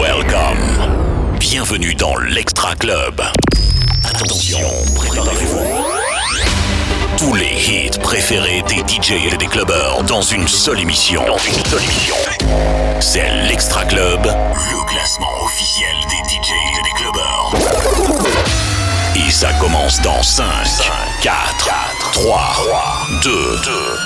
Welcome. Bienvenue dans l'Extra Club. Attention, préparez-vous. Tous les hits préférés des DJ et des clubbers dans une seule émission. Dans une seule émission. C'est l'Extra Club, le classement officiel des DJ et des clubbers. Et ça commence dans 5, 4, 3, 2,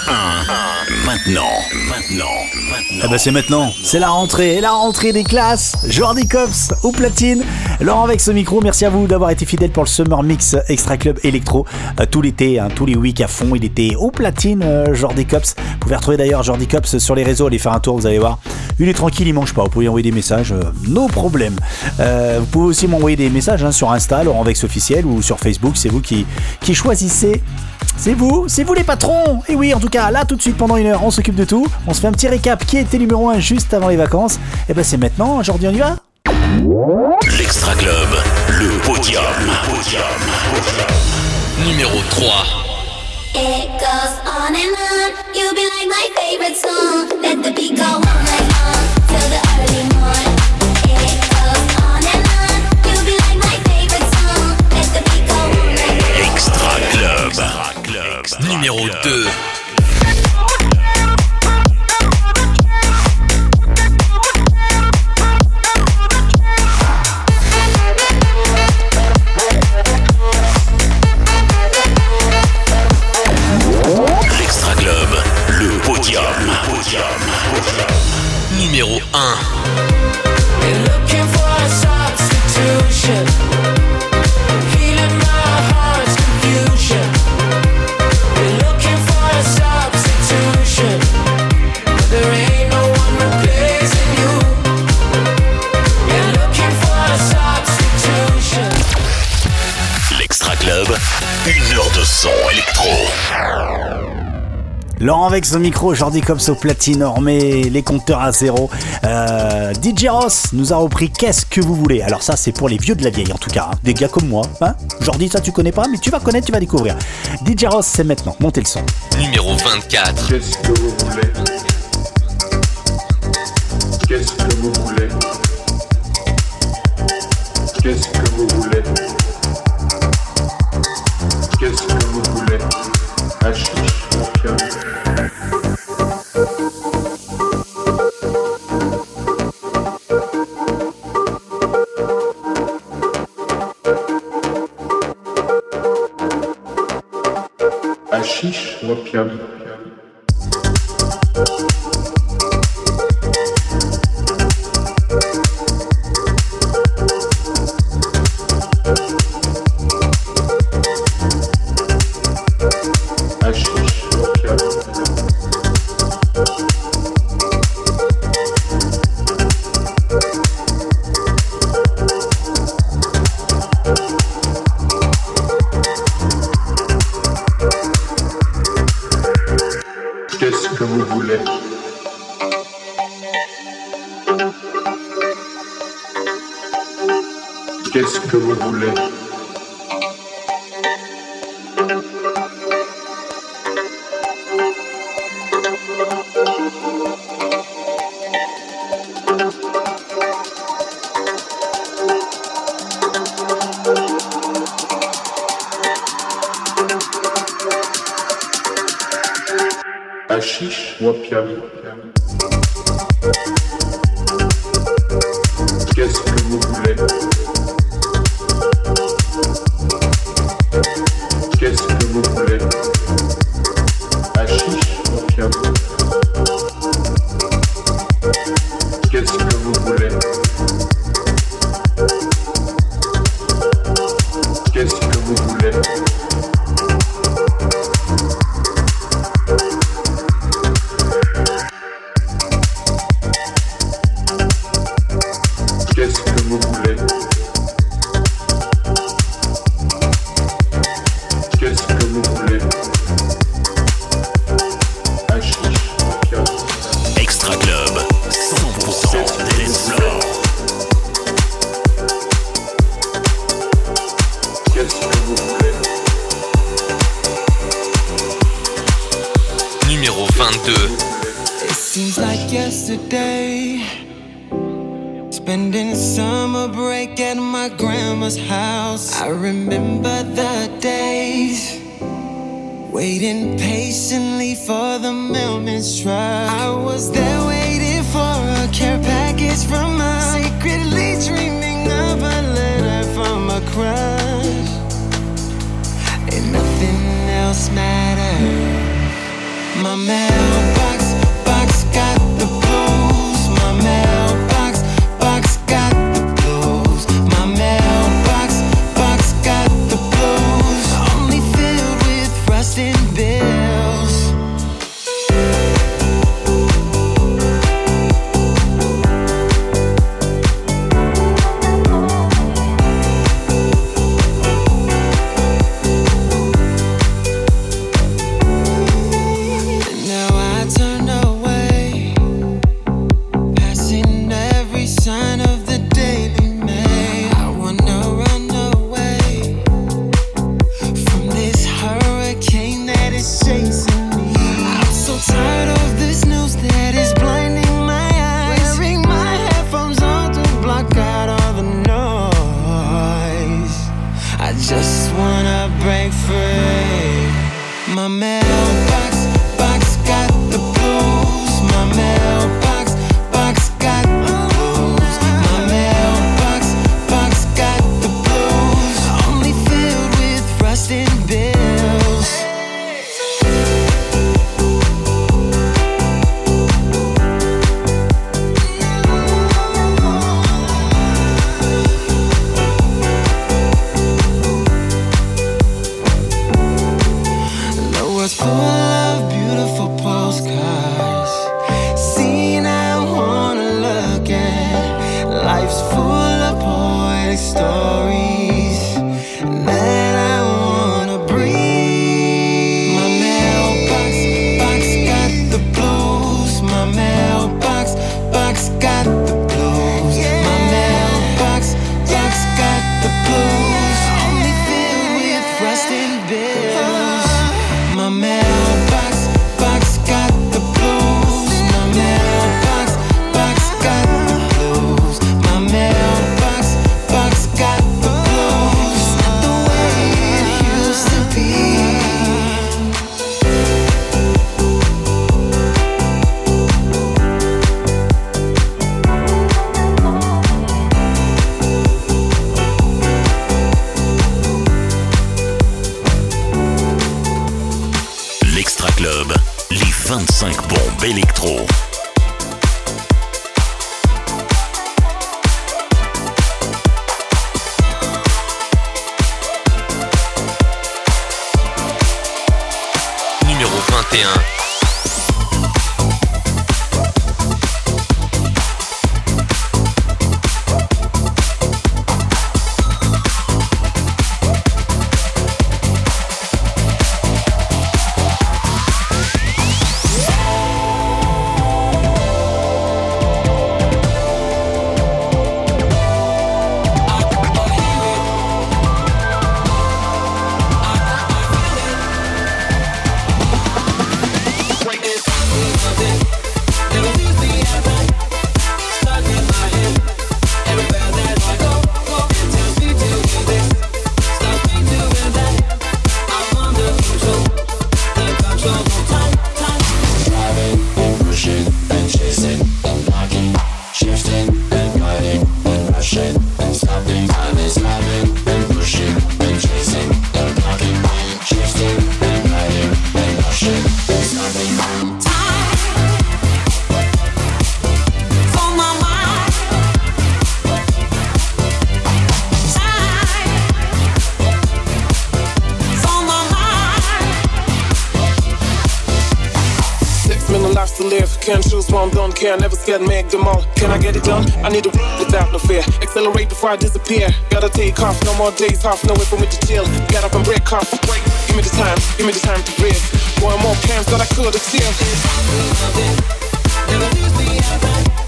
1. Maintenant, maintenant, maintenant. Eh ben c'est maintenant, c'est la rentrée, la rentrée des classes. Jordi Cops au platine. Laurent avec ce micro, merci à vous d'avoir été fidèle pour le Summer Mix Extra Club Electro euh, tout l'été, hein, tous les week à fond. Il était au platine, euh, Jordi Cops. Vous pouvez retrouver d'ailleurs Jordi Cops sur les réseaux, allez faire un tour, vous allez voir. Il est tranquille, il mange pas. Vous pouvez envoyer des messages, euh, no problème. Euh, vous pouvez aussi m'envoyer des messages hein, sur Insta, Laurent Vex officiel ou sur Facebook. C'est vous qui, qui choisissez. C'est vous, c'est vous les patrons Et oui, en tout cas, là tout de suite pendant une heure, on s'occupe de tout. On se fait un petit récap qui était numéro 1 juste avant les vacances. Et ben c'est maintenant, aujourd'hui on y va L'Extra Club, le podium. Numéro 3. It goes on and on. You be like my favorite song. Let the beat go night long till the early morn. It goes on and on. You be like my favorite song. Let the beat go all night long. Extra Club. Bah, numéro 2. L'Extra Globe, le podium. Numéro 1. Laurent avec son micro, Jordi Cops au platine, on remet les compteurs à zéro. Euh, DJ Ross nous a repris Qu'est-ce que vous voulez? Alors ça c'est pour les vieux de la vieille en tout cas, hein. des gars comme moi. Hein Jordi ça tu connais pas? Mais tu vas connaître, tu vas découvrir. DJ Ross c'est maintenant, montez le son. Numéro 24. Qu'est-ce que vous voulez? Qu'est-ce que vous voulez? Łopcia. in there. lives to live. Can't choose one, don't care. Never scared, make them all. Can I get it done? I need to run without no fear. Accelerate before I disappear. Gotta take off, no more days off, nowhere for me to chill. Get up and break off. Break. Give me the time, give me the time to breathe. One more chance that I could have still. Never lose the other.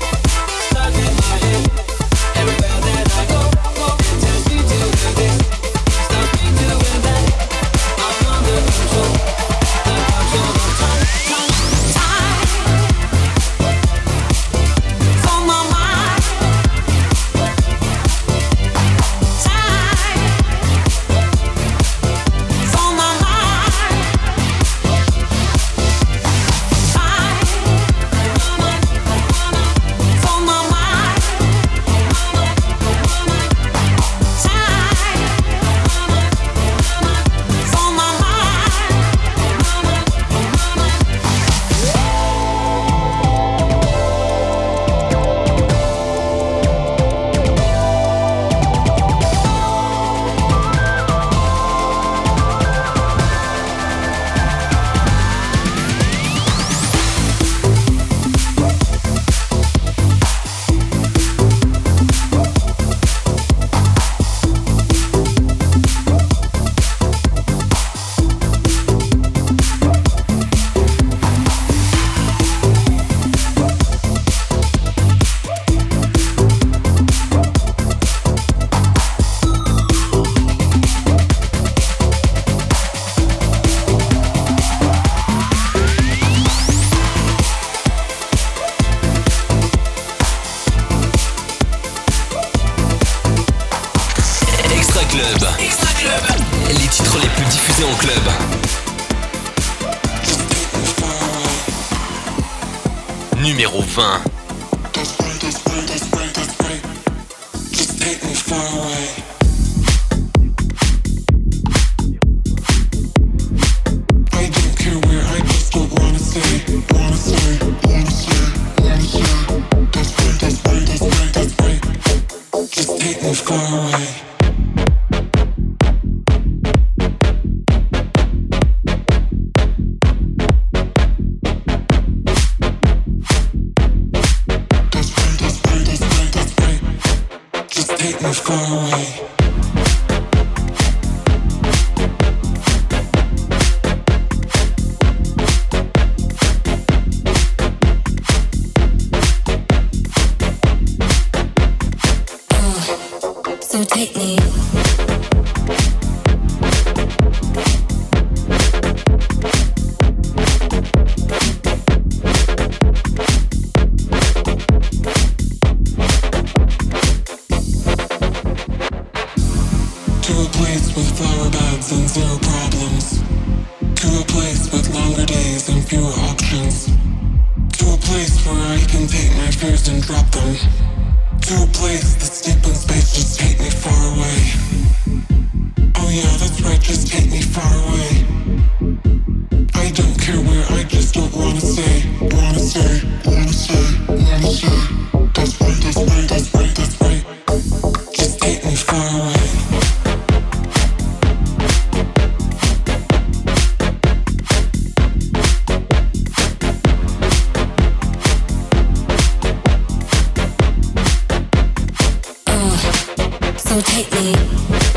les plus diffusés en club. Numéro 20. So take me.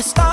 The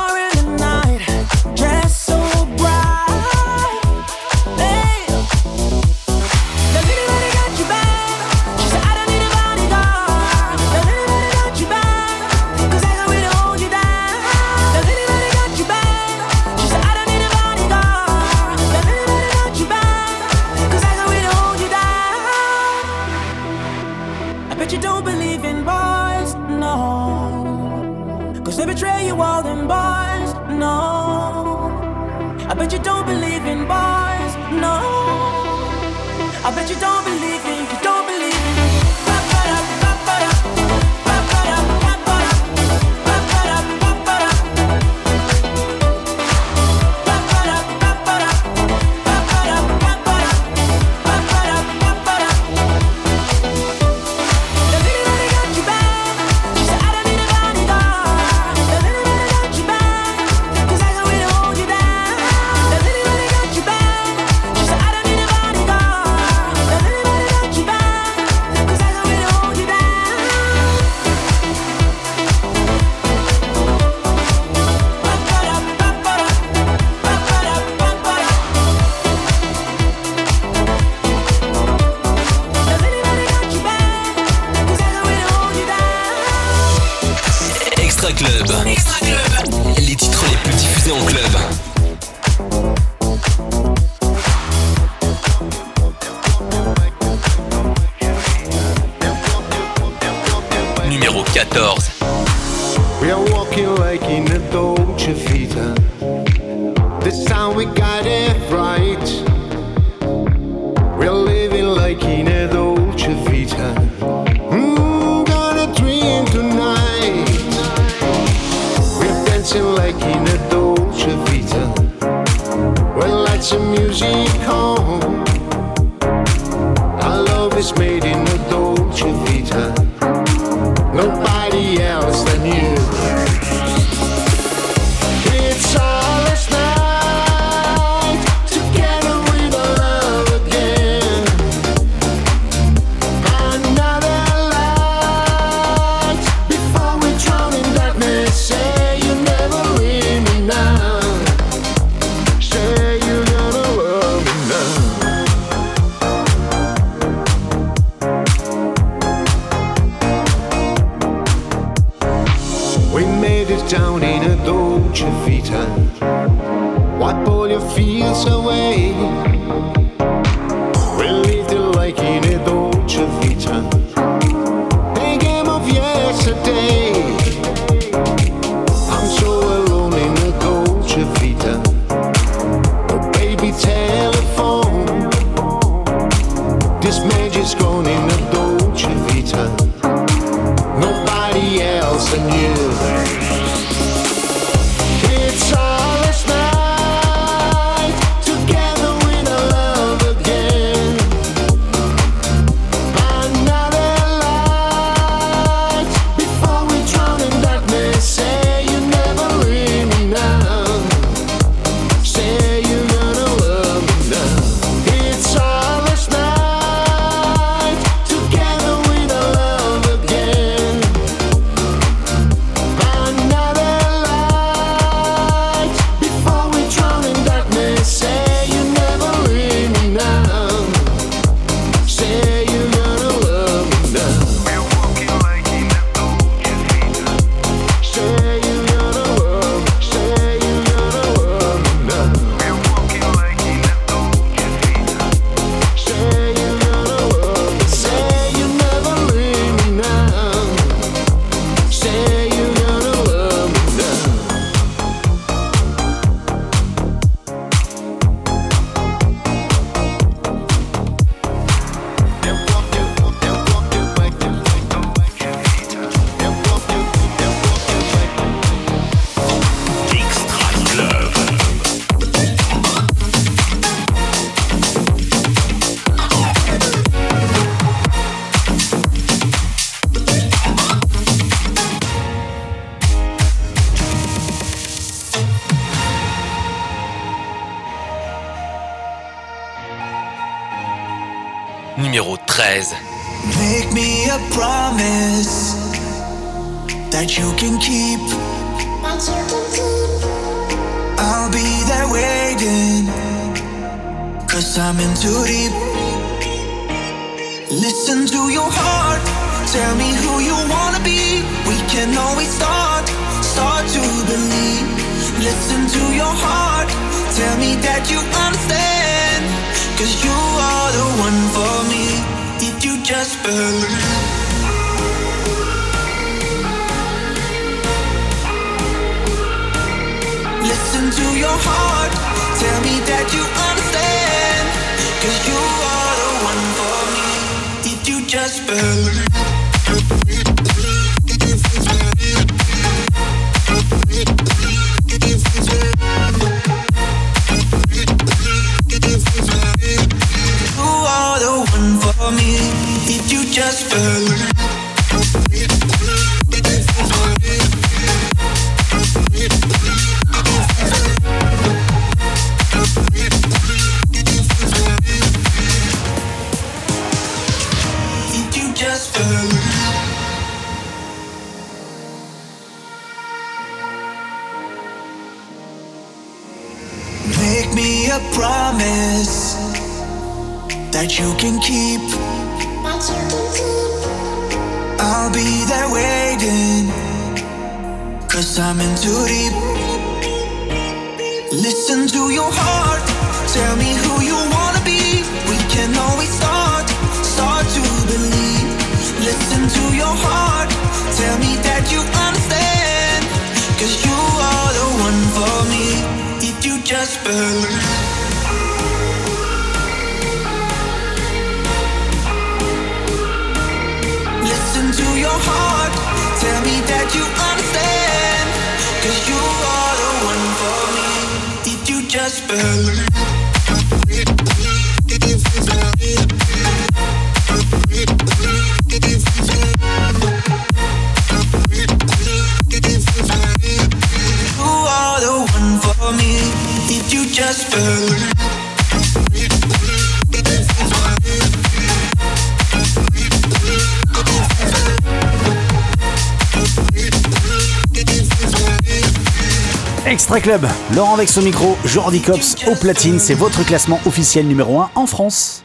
Laurent avec son micro, Jordi Cops au platine, c'est votre classement officiel numéro 1 en France.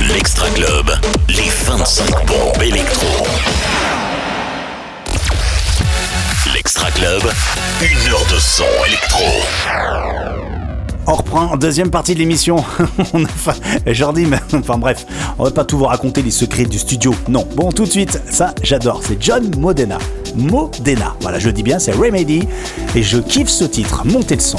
L'Extra Club, les 25 bombes électro. L'Extra Club, une heure de son électro. On reprend, deuxième partie de l'émission. On a fa- Jordi, mais enfin bref, on va pas tout vous raconter les secrets du studio. Non. Bon, tout de suite, ça j'adore, c'est John Modena. Modena, voilà, je dis bien, c'est Remedy. Et je kiffe ce titre, montez le son.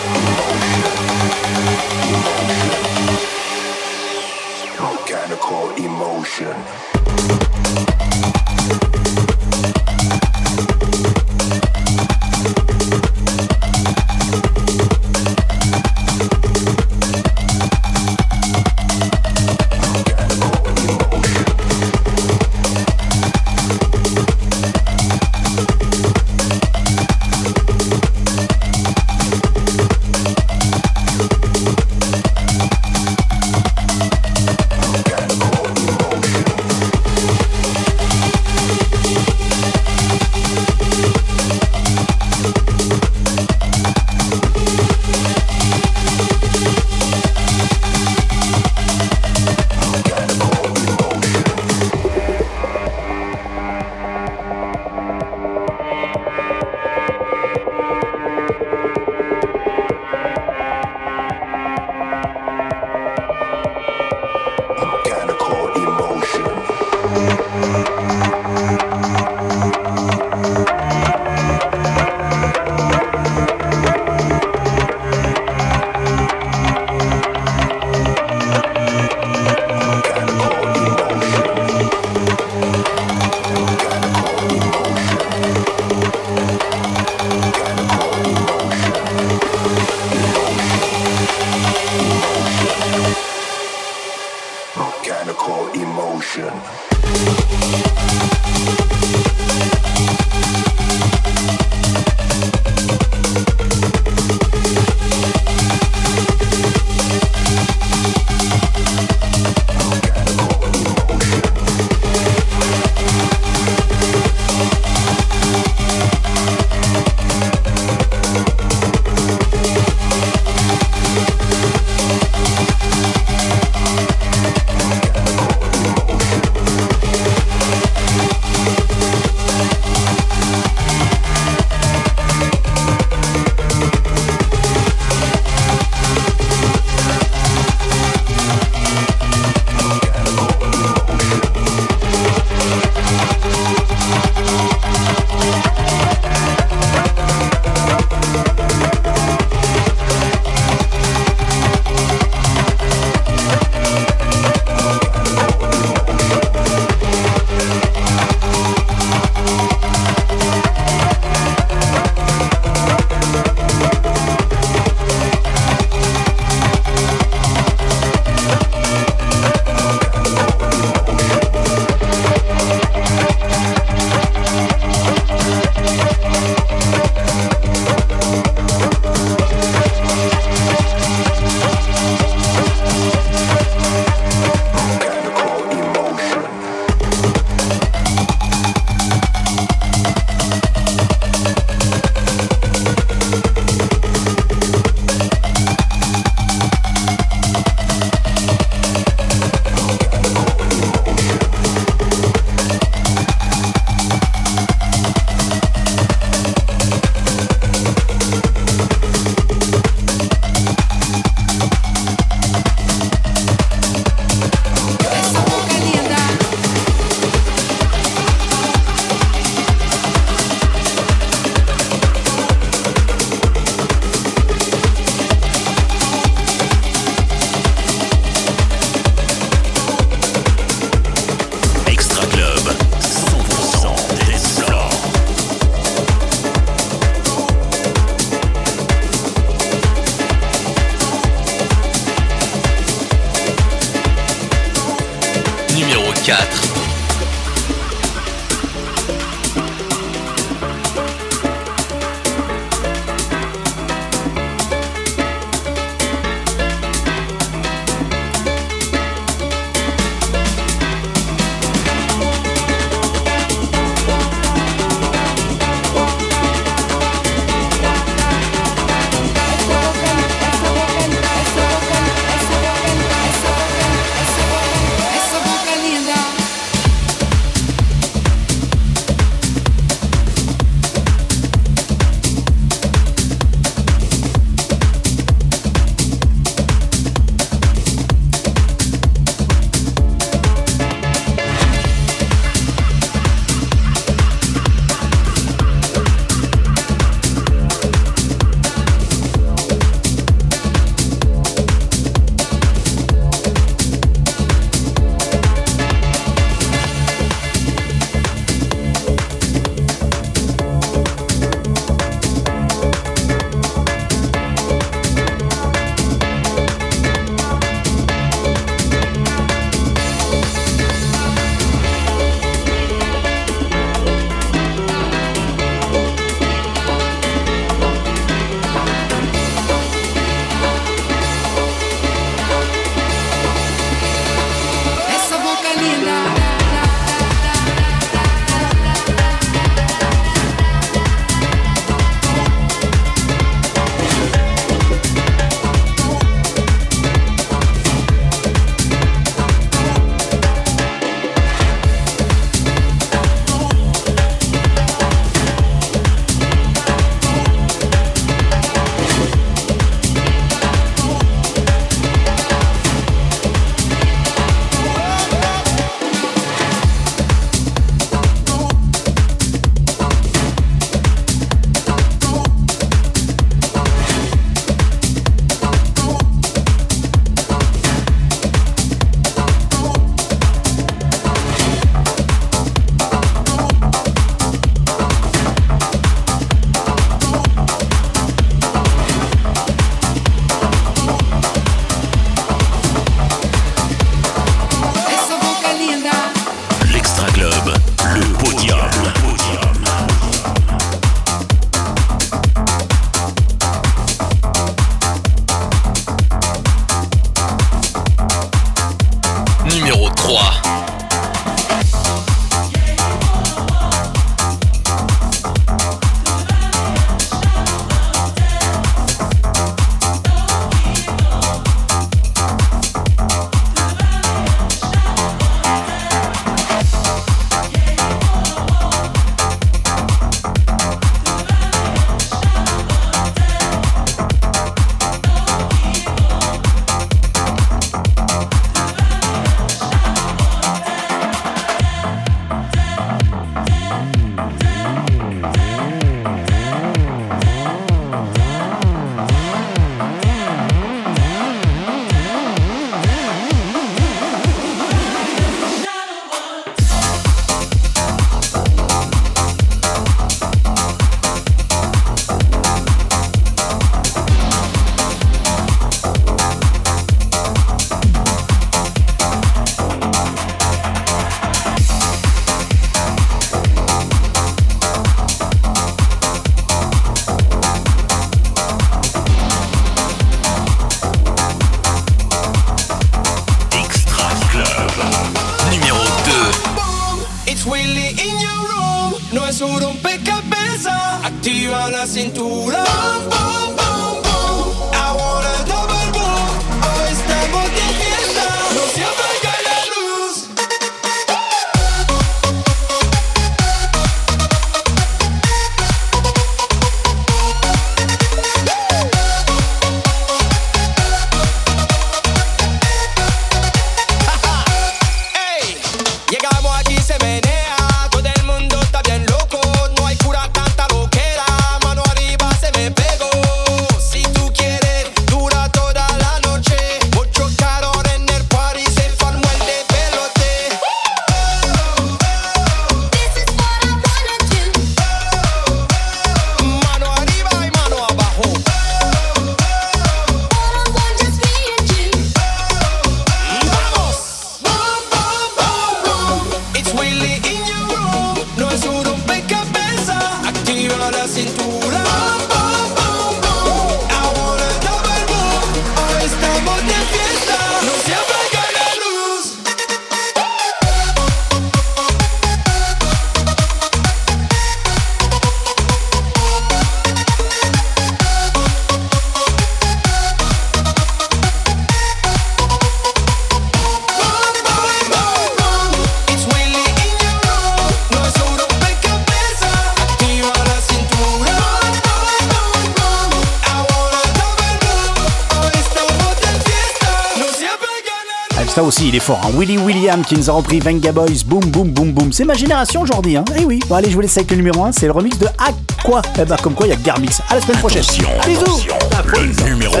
fort. Hein. Willy William qui nous a repris Venga Boys, boum boum boum boum. C'est ma génération aujourd'hui, hein. Eh oui. Bon, allez, je vous laisse avec le numéro 1, c'est le remix de Aqua. Eh ben, comme quoi, il y a Garmix. À la semaine prochaine. Attention, Bisous. Le numéro 1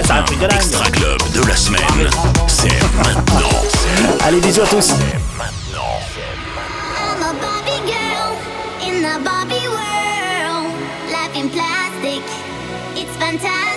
Extra Club de la semaine, c'est maintenant. Allez, bisous à tous. It's fantastic.